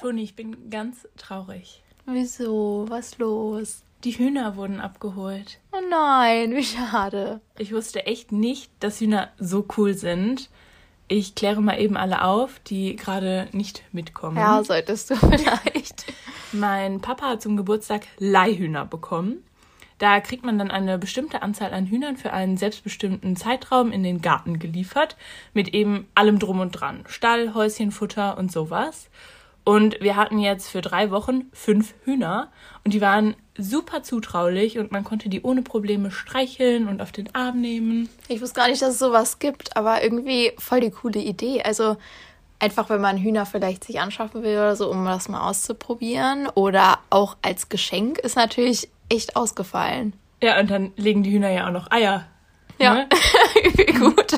Toni, ich bin ganz traurig. Wieso? Was los? Die Hühner wurden abgeholt. Oh nein, wie schade. Ich wusste echt nicht, dass Hühner so cool sind. Ich kläre mal eben alle auf, die gerade nicht mitkommen. Ja, solltest du vielleicht. Mein Papa hat zum Geburtstag Leihhühner bekommen. Da kriegt man dann eine bestimmte Anzahl an Hühnern für einen selbstbestimmten Zeitraum in den Garten geliefert, mit eben allem drum und dran. Stall, Häuschen, Futter und sowas. Und wir hatten jetzt für drei Wochen fünf Hühner und die waren super zutraulich und man konnte die ohne Probleme streicheln und auf den Arm nehmen. Ich wusste gar nicht, dass es sowas gibt, aber irgendwie voll die coole Idee. Also einfach, wenn man Hühner vielleicht sich anschaffen will oder so, um das mal auszuprobieren. Oder auch als Geschenk ist natürlich echt ausgefallen. Ja, und dann legen die Hühner ja auch noch Eier. Ja, Ne? wie gut.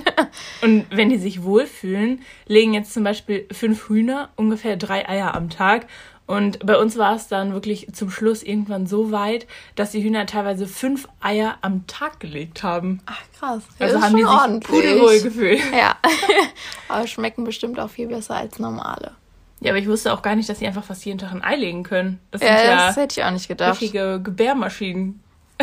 Und wenn die sich wohlfühlen, legen jetzt zum Beispiel fünf Hühner ungefähr drei Eier am Tag. Und bei uns war es dann wirklich zum Schluss irgendwann so weit, dass die Hühner teilweise fünf Eier am Tag gelegt haben. Ach krass. Also Das ist haben die sich pudelwohl gefühlt. Ja, aber schmecken bestimmt auch viel besser als normale. Ja, aber ich wusste auch gar nicht, dass sie einfach fast jeden Tag ein Ei legen können. Das Ja, sind ja das hätte ich auch nicht gedacht. richtige Gebärmaschinen.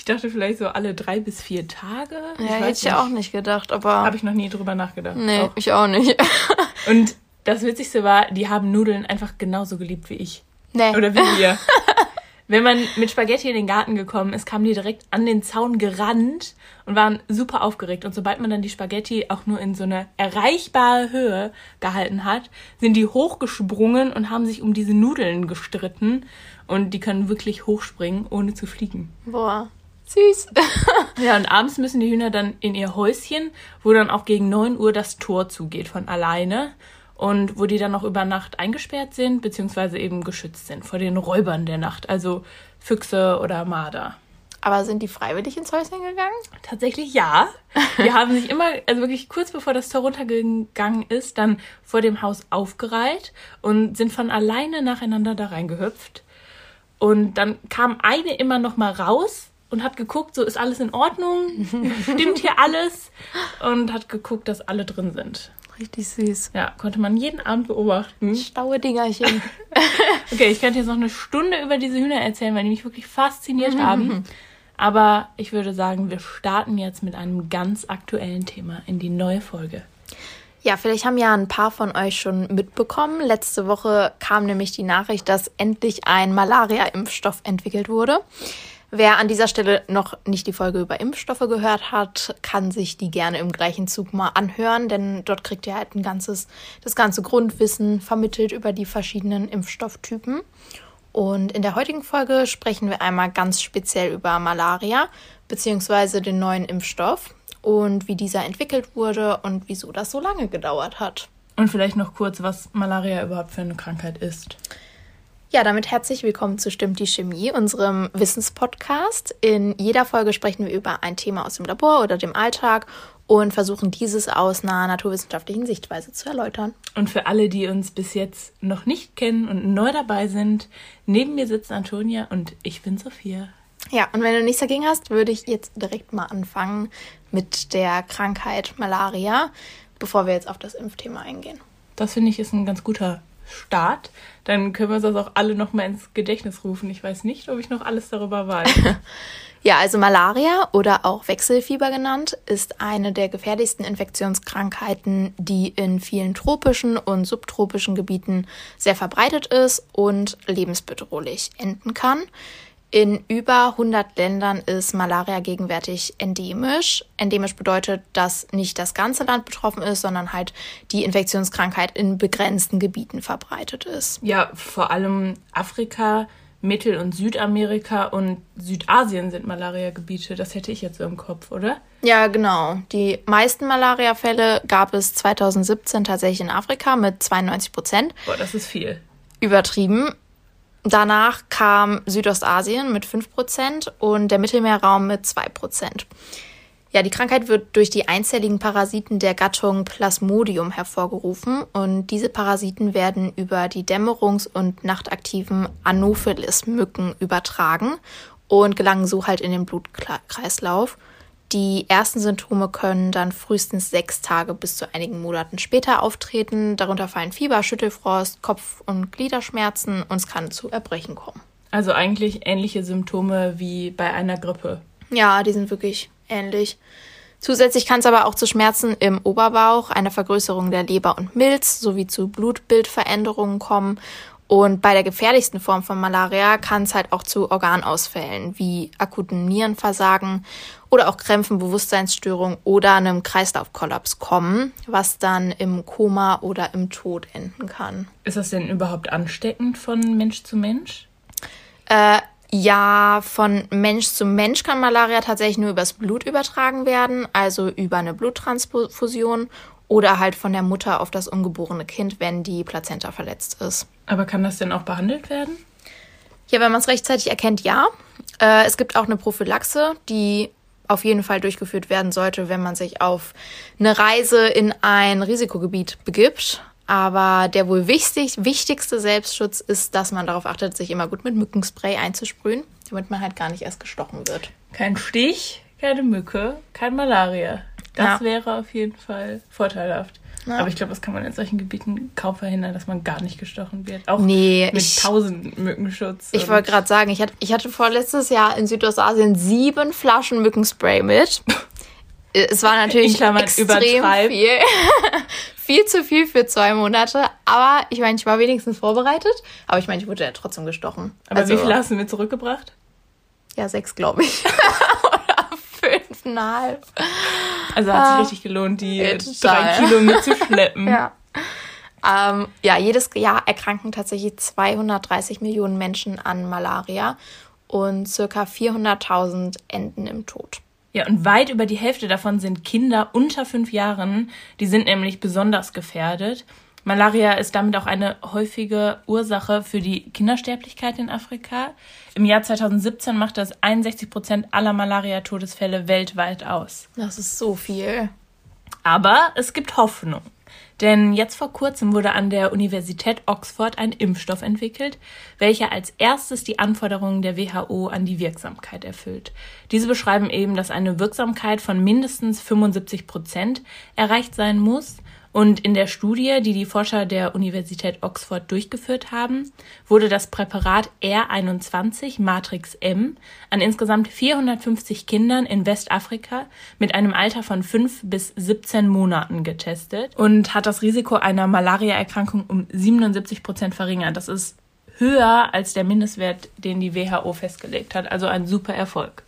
ich dachte vielleicht so alle drei bis vier Tage. Ja, hätte ich ja auch nicht gedacht, aber. Habe ich noch nie drüber nachgedacht. nee, Auch. ich auch nicht. Und das Witzigste war, die haben Nudeln einfach genauso geliebt wie ich. nee. Oder wie wir. Wenn man mit Spaghetti in den Garten gekommen ist, kamen die direkt an den Zaun gerannt und waren super aufgeregt. Und sobald man dann die Spaghetti auch nur in so eine erreichbare Höhe gehalten hat, sind die hochgesprungen und haben sich um diese Nudeln gestritten. Und die können wirklich hochspringen, ohne zu fliegen. Boah. Süß. Ja, und abends müssen die Hühner dann in ihr Häuschen, wo dann auch gegen 9 Uhr das Tor zugeht von alleine. Und wo die dann noch über Nacht eingesperrt sind, beziehungsweise eben geschützt sind vor den Räubern der Nacht, also Füchse oder Marder. Aber sind die freiwillig ins Häuschen gegangen? Tatsächlich ja. Die haben sich immer, also wirklich kurz bevor das Tor runtergegangen ist, dann vor dem Haus aufgereiht und sind von alleine nacheinander da reingehüpft. Und dann kam eine immer noch mal raus und hat geguckt, so ist alles in Ordnung, stimmt hier alles und hat geguckt, dass alle drin sind. Richtig süß. Ja, konnte man jeden Abend beobachten. Staue Dingerchen. Okay, ich könnte jetzt noch eine Stunde über diese Hühner erzählen, weil die mich wirklich fasziniert haben. Aber ich würde sagen, wir starten jetzt mit einem ganz aktuellen Thema in die neue Folge. Ja, vielleicht haben ja ein paar von euch schon mitbekommen. Letzte Woche kam nämlich die Nachricht, dass endlich ein Malaria-Impfstoff entwickelt wurde. Wer an dieser Stelle noch nicht die Folge über Impfstoffe gehört hat, kann sich die gerne im gleichen Zug mal anhören, denn dort kriegt ihr halt ein ganzes, das ganze Grundwissen vermittelt über die verschiedenen Impfstofftypen. Und in der heutigen Folge sprechen wir einmal ganz speziell über Malaria beziehungsweise den neuen Impfstoff und wie dieser entwickelt wurde und wieso das so lange gedauert hat. Und vielleicht noch kurz, was Malaria überhaupt für eine Krankheit ist. Ja, damit herzlich willkommen zu Stimmt die Chemie, unserem Wissenspodcast. In jeder Folge sprechen wir über ein Thema aus dem Labor oder dem Alltag und versuchen dieses aus einer naturwissenschaftlichen Sichtweise zu erläutern. Und für alle, die uns bis jetzt noch nicht kennen und neu dabei sind, neben mir sitzt Antonia und ich bin Sophia. Ja, und wenn du nichts dagegen hast, würde ich jetzt direkt mal anfangen mit der Krankheit Malaria, bevor wir jetzt auf das Impfthema eingehen. Das finde ich ist ein ganz guter Start. Dann können wir uns das auch alle noch mal ins Gedächtnis rufen. Ich weiß nicht, ob ich noch alles darüber weiß. Ja, also Malaria oder auch Wechselfieber genannt ist eine der gefährlichsten Infektionskrankheiten, die in vielen tropischen und subtropischen Gebieten sehr verbreitet ist und lebensbedrohlich enden kann. In über 100 Ländern ist Malaria gegenwärtig endemisch. Endemisch bedeutet, dass nicht das ganze Land betroffen ist, sondern halt die Infektionskrankheit in begrenzten Gebieten verbreitet ist. ja, vor allem Afrika, Mittel- und Südamerika und Südasien sind Malaria-Gebiete. Das hätte ich jetzt so im Kopf, oder? Ja, genau. Die meisten Malaria-Fälle gab es 2017 tatsächlich in Afrika mit 92 Prozent. Boah, das ist viel. Übertrieben. Danach kam Südostasien mit 5 Prozent und der Mittelmeerraum mit 2 Prozent. Ja, die Krankheit wird durch die einzelligen Parasiten der Gattung Plasmodium hervorgerufen und diese Parasiten werden über die dämmerungs- und nachtaktiven Anopheles-Mücken übertragen und gelangen so halt in den Blutkreislauf. Die ersten Symptome können dann frühestens sechs Tage bis zu einigen Monaten später auftreten. Darunter fallen Fieber, Schüttelfrost, Kopf- und Gliederschmerzen und es kann zu Erbrechen kommen. Also eigentlich ähnliche Symptome wie bei einer Grippe. Ja, die sind wirklich ähnlich. Zusätzlich kann es aber auch zu Schmerzen im Oberbauch, einer Vergrößerung der Leber und Milz sowie zu Blutbildveränderungen kommen. Und bei der gefährlichsten Form von Malaria kann es halt auch zu Organausfällen wie akuten Nierenversagen oder auch Krämpfen, Bewusstseinsstörungen oder einem Kreislaufkollaps kommen, was dann im Koma oder im Tod enden kann. Ist das denn überhaupt ansteckend von Mensch zu Mensch? Äh, ja, von Mensch zu Mensch kann Malaria tatsächlich nur übers Blut übertragen werden, also über eine Bluttransfusion oder halt von der Mutter auf das ungeborene Kind, wenn die Plazenta verletzt ist. Aber kann das denn auch behandelt werden? Ja, wenn man es rechtzeitig erkennt, ja. Äh, es gibt auch eine Prophylaxe, die auf jeden Fall durchgeführt werden sollte, wenn man sich auf eine Reise in ein Risikogebiet begibt. Aber der wohl wichtig, wichtigste Selbstschutz ist, dass man darauf achtet, sich immer gut mit Mückenspray einzusprühen, damit man halt gar nicht erst gestochen wird. Kein Stich, keine Mücke, kein Malaria. Das Ja. wäre auf jeden Fall vorteilhaft. Ja. Aber ich glaube, das kann man in solchen Gebieten kaum verhindern, dass man gar nicht gestochen wird. Auch Nee, mit ich- tausend Mückenschutz. Ich wollte gerade sagen, ich hatte, ich hatte vorletztes Jahr in Südostasien sieben Flaschen Mückenspray mit. Es war natürlich Klammern extrem viel. viel zu viel für zwei Monate. Aber ich meine, ich war wenigstens vorbereitet. Aber ich meine, ich wurde ja trotzdem gestochen. Aber Also, wie viele hast du mir zurückgebracht? Ja, sechs, glaube ich. Oder fünfeinhalb. Also hat sich richtig gelohnt, die Ja, drei. Kilo mitzuschleppen. Ja. Ähm, ja, jedes Jahr erkranken tatsächlich 230 Millionen Menschen an Malaria und circa 400.000 enden im Tod. Ja, und weit über die Hälfte davon sind Kinder unter fünf Jahren. Die sind nämlich besonders gefährdet. Malaria ist damit auch eine häufige Ursache für die Kindersterblichkeit in Afrika. Im Jahr 2017 macht das 61 Prozent aller Malaria-Todesfälle weltweit aus. Das ist so viel. Aber es gibt Hoffnung. Denn jetzt vor kurzem wurde an der Universität Oxford ein Impfstoff entwickelt, welcher als erstes die Anforderungen der WHO an die Wirksamkeit erfüllt. Diese beschreiben eben, dass eine Wirksamkeit von mindestens 75 Prozent erreicht sein muss. Und in der Studie, die die Forscher der Universität Oxford durchgeführt haben, wurde das Präparat R21 Matrix M an insgesamt 450 Kindern in Westafrika mit einem Alter von 5 bis 17 Monaten getestet und hat das Risiko einer Malariaerkrankung um 77 Prozent verringert. Das ist höher als der Mindestwert, den die WHO festgelegt hat. Also ein super Erfolg.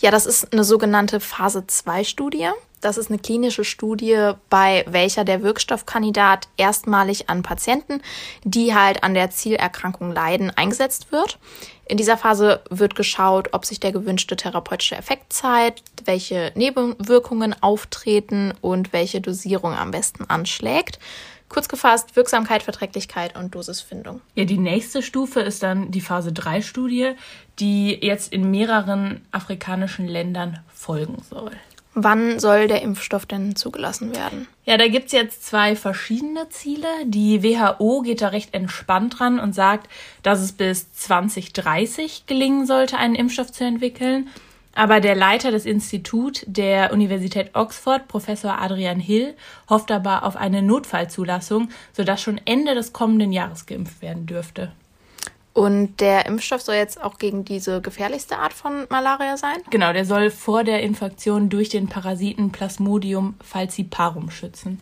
Ja, das ist eine sogenannte Phase 2 Studie. Das ist eine klinische Studie, bei welcher der Wirkstoffkandidat erstmalig an Patienten, die halt an der Zielerkrankung leiden, eingesetzt wird. In dieser Phase wird geschaut, ob sich der gewünschte therapeutische Effekt zeigt, welche Nebenwirkungen auftreten und welche Dosierung am besten anschlägt. Kurz gefasst, Wirksamkeit, Verträglichkeit und Dosisfindung. Ja, die nächste Stufe ist dann die Phase 3 Studie, die jetzt in mehreren afrikanischen Ländern folgen soll. Wann soll der Impfstoff denn zugelassen werden? Ja, da gibt's jetzt zwei verschiedene Ziele. Die WHO geht da recht entspannt dran und sagt, dass es bis 2030 gelingen sollte, einen Impfstoff zu entwickeln. Aber der Leiter des Instituts der Universität Oxford, Professor Adrian Hill, hofft aber auf eine Notfallzulassung, sodass schon Ende des kommenden Jahres geimpft werden dürfte. Und der Impfstoff soll jetzt auch gegen diese gefährlichste Art von Malaria sein? Genau, der soll vor der Infektion durch den Parasiten Plasmodium falciparum schützen.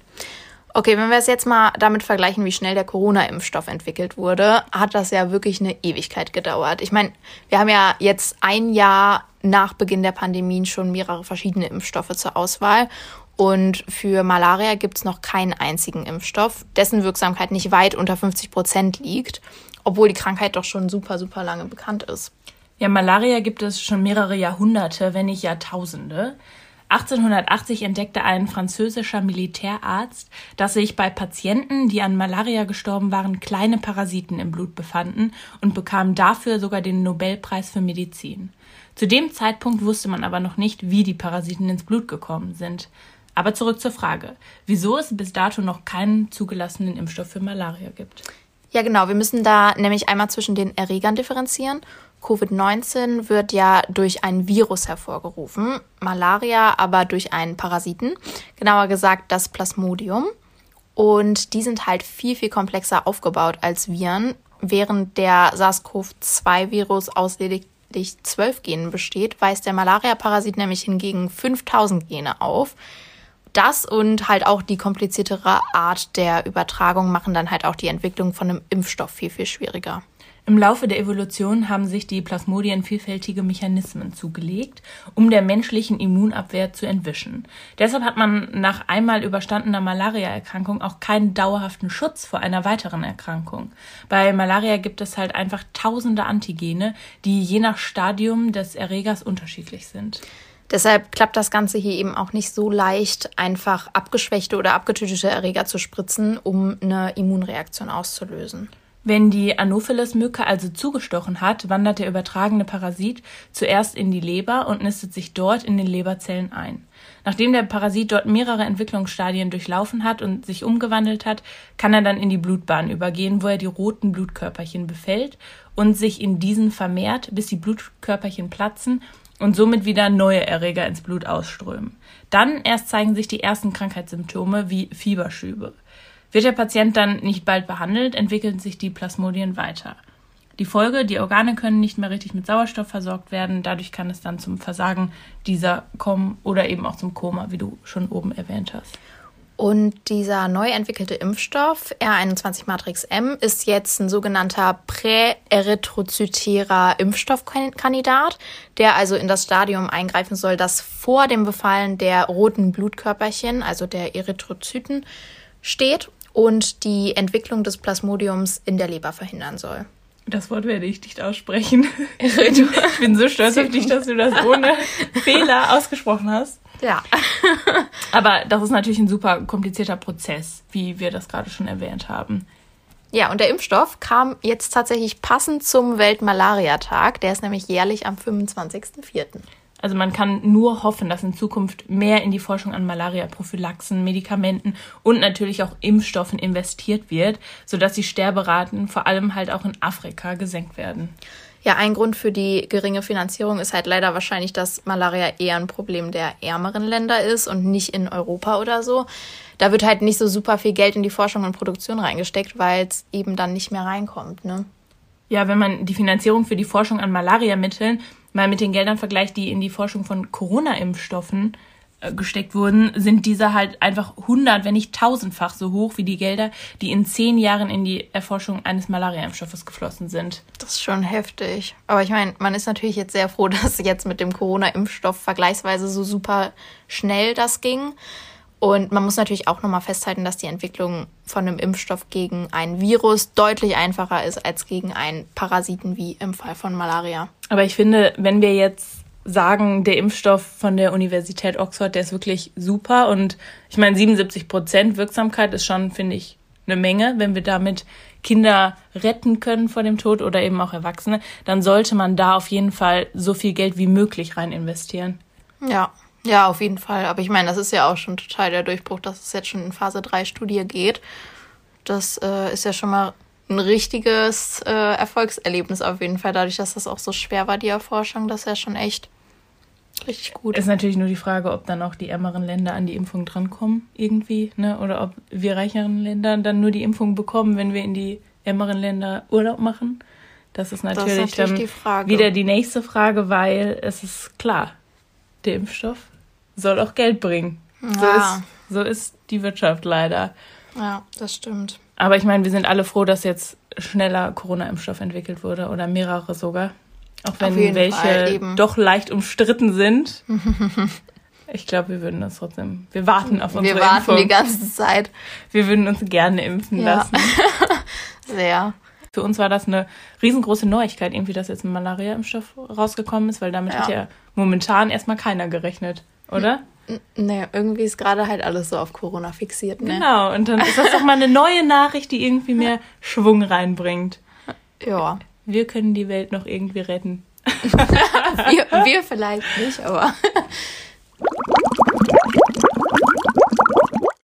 Okay, wenn wir es jetzt mal damit vergleichen, wie schnell der Corona-Impfstoff entwickelt wurde, hat das ja wirklich eine Ewigkeit gedauert. Ich meine, wir haben ja jetzt ein Jahr nach Beginn der Pandemie schon mehrere verschiedene Impfstoffe zur Auswahl. Und für Malaria gibt es noch keinen einzigen Impfstoff, dessen Wirksamkeit nicht weit unter 50 Prozent liegt, obwohl die Krankheit doch schon super, super lange bekannt ist. Ja, Malaria gibt es schon mehrere Jahrhunderte, wenn nicht Jahrtausende. 1880 entdeckte ein französischer Militärarzt, dass sich bei Patienten, die an Malaria gestorben waren, kleine Parasiten im Blut befanden und bekam dafür sogar den Nobelpreis für Medizin. Zu dem Zeitpunkt wusste man aber noch nicht, wie die Parasiten ins Blut gekommen sind. Aber zurück zur Frage, wieso es bis dato noch keinen zugelassenen Impfstoff für Malaria gibt. Ja, genau. Wir müssen da nämlich einmal zwischen den Erregern differenzieren. Covid-19 wird ja durch ein Virus hervorgerufen, Malaria aber durch einen Parasiten, genauer gesagt das Plasmodium. Und die sind halt viel, viel komplexer aufgebaut als Viren, während der SARS-CoV-2-Virus aus lediglich 12 Genen besteht, weist der Malaria-Parasit nämlich hingegen 5000 Gene auf. Das und halt auch die kompliziertere Art der Übertragung machen dann halt auch die Entwicklung von einem Impfstoff viel, viel schwieriger. Im Laufe der Evolution haben sich die Plasmodien vielfältige Mechanismen zugelegt, um der menschlichen Immunabwehr zu entwischen. Deshalb hat man nach einmal überstandener Malariaerkrankung auch keinen dauerhaften Schutz vor einer weiteren Erkrankung. Bei Malaria gibt es halt einfach tausende Antigene, die je nach Stadium des Erregers unterschiedlich sind. Deshalb klappt das Ganze hier eben auch nicht so leicht, einfach abgeschwächte oder abgetötete Erreger zu spritzen, um eine Immunreaktion auszulösen. Wenn die Anopheles-Mücke also zugestochen hat, wandert der übertragene Parasit zuerst in die Leber und nistet sich dort in den Leberzellen ein. Nachdem der Parasit dort mehrere Entwicklungsstadien durchlaufen hat und sich umgewandelt hat, kann er dann in die Blutbahn übergehen, wo er die roten Blutkörperchen befällt und sich in diesen vermehrt, bis die Blutkörperchen platzen und somit wieder neue Erreger ins Blut ausströmen. Dann erst zeigen sich die ersten Krankheitssymptome wie Fieberschübe. Wird der Patient dann nicht bald behandelt, entwickeln sich die Plasmodien weiter. Die Folge, die Organe können nicht mehr richtig mit Sauerstoff versorgt werden, dadurch kann es dann zum Versagen dieser kommen oder eben auch zum Koma, wie du schon oben erwähnt hast. Und dieser neu entwickelte Impfstoff R21-Matrix M ist jetzt ein sogenannter präerythrozytärer Impfstoffkandidat, der also in das Stadium eingreifen soll, das vor dem Befallen der roten Blutkörperchen, also der Erythrozyten, steht und die Entwicklung des Plasmodiums in der Leber verhindern soll. Das Wort werde ich nicht aussprechen. Ich bin so stolz auf dich, dass du das ohne Fehler ausgesprochen hast. Ja. Aber das ist natürlich ein super komplizierter Prozess, wie wir das gerade schon erwähnt haben. Ja, und der Impfstoff kam jetzt tatsächlich passend zum Weltmalariatag. Der ist nämlich jährlich am 25.04. Also man kann nur hoffen, dass in Zukunft mehr in die Forschung an Malaria-Prophylaxen, Medikamenten und natürlich auch Impfstoffen investiert wird, sodass die Sterberaten vor allem halt auch in Afrika gesenkt werden. Ja, ein Grund für die geringe Finanzierung ist halt leider wahrscheinlich, dass Malaria eher ein Problem der ärmeren Länder ist und nicht in Europa oder so. Da wird halt nicht so super viel Geld in die Forschung und Produktion reingesteckt, weil es eben dann nicht mehr reinkommt, ne? Ja, wenn man die Finanzierung für die Forschung an Malariamitteln mal mit den Geldern vergleicht, die in die Forschung von Corona-Impfstoffen äh, gesteckt wurden, sind diese halt einfach hundert, wenn nicht tausendfach so hoch wie die Gelder, die in zehn Jahren in die Erforschung eines Malaria-Impfstoffes geflossen sind. Das ist schon heftig. Aber ich meine, man ist natürlich jetzt sehr froh, dass jetzt mit dem Corona-Impfstoff vergleichsweise so super schnell das ging. Und man muss natürlich auch nochmal festhalten, dass die Entwicklung von einem Impfstoff gegen ein Virus deutlich einfacher ist als gegen einen Parasiten wie im Fall von Malaria. Aber ich finde, wenn wir jetzt sagen, der Impfstoff von der Universität Oxford, der ist wirklich super und ich meine, 77 Prozent Wirksamkeit ist schon, finde ich, eine Menge, wenn wir damit Kinder retten können vor dem Tod oder eben auch Erwachsene, dann sollte man da auf jeden Fall so viel Geld wie möglich rein investieren. Ja, ja, auf jeden Fall. Aber ich meine, das ist ja auch schon total der Durchbruch, dass es jetzt schon in Phase 3 Studie geht. Das äh, ist ja schon mal ein richtiges äh, Erfolgserlebnis auf jeden Fall, dadurch, dass das auch so schwer war, die Erforschung. Das ist ja schon echt richtig gut. Ist natürlich nur die Frage, ob dann auch die ärmeren Länder an die Impfung drankommen, irgendwie, ne? Oder ob wir reicheren Länder dann nur die Impfung bekommen, wenn wir in die ärmeren Länder Urlaub machen. Das ist natürlich, das ist natürlich dann die wieder die nächste Frage, weil es ist klar, der Impfstoff soll auch Geld bringen. Ja. So, ist, so ist die Wirtschaft leider. Ja, das stimmt. Aber ich meine, wir sind alle froh, dass jetzt schneller Corona-Impfstoff entwickelt wurde oder mehrere sogar. Auch wenn welche doch leicht umstritten sind. ich glaube, wir würden uns trotzdem. Wir warten auf unsere Wir warten Impfung. die ganze Zeit. Wir würden uns gerne impfen ja. lassen. Sehr. Für uns war das eine riesengroße Neuigkeit, irgendwie, dass jetzt ein Malaria-Impfstoff rausgekommen ist, weil damit ja. hat ja momentan erstmal keiner gerechnet, oder? Nee, irgendwie ist gerade halt alles so auf Corona fixiert, ne? Genau, und dann ist das doch mal eine neue Nachricht, die irgendwie mehr Schwung reinbringt. Ja. Wir können die Welt noch irgendwie retten. wir, wir vielleicht nicht, aber